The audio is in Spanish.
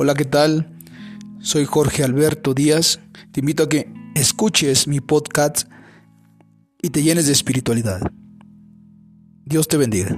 Hola, ¿qué tal? Soy Jorge Alberto Díaz. Te invito a que escuches mi podcast y te llenes de espiritualidad. Dios te bendiga.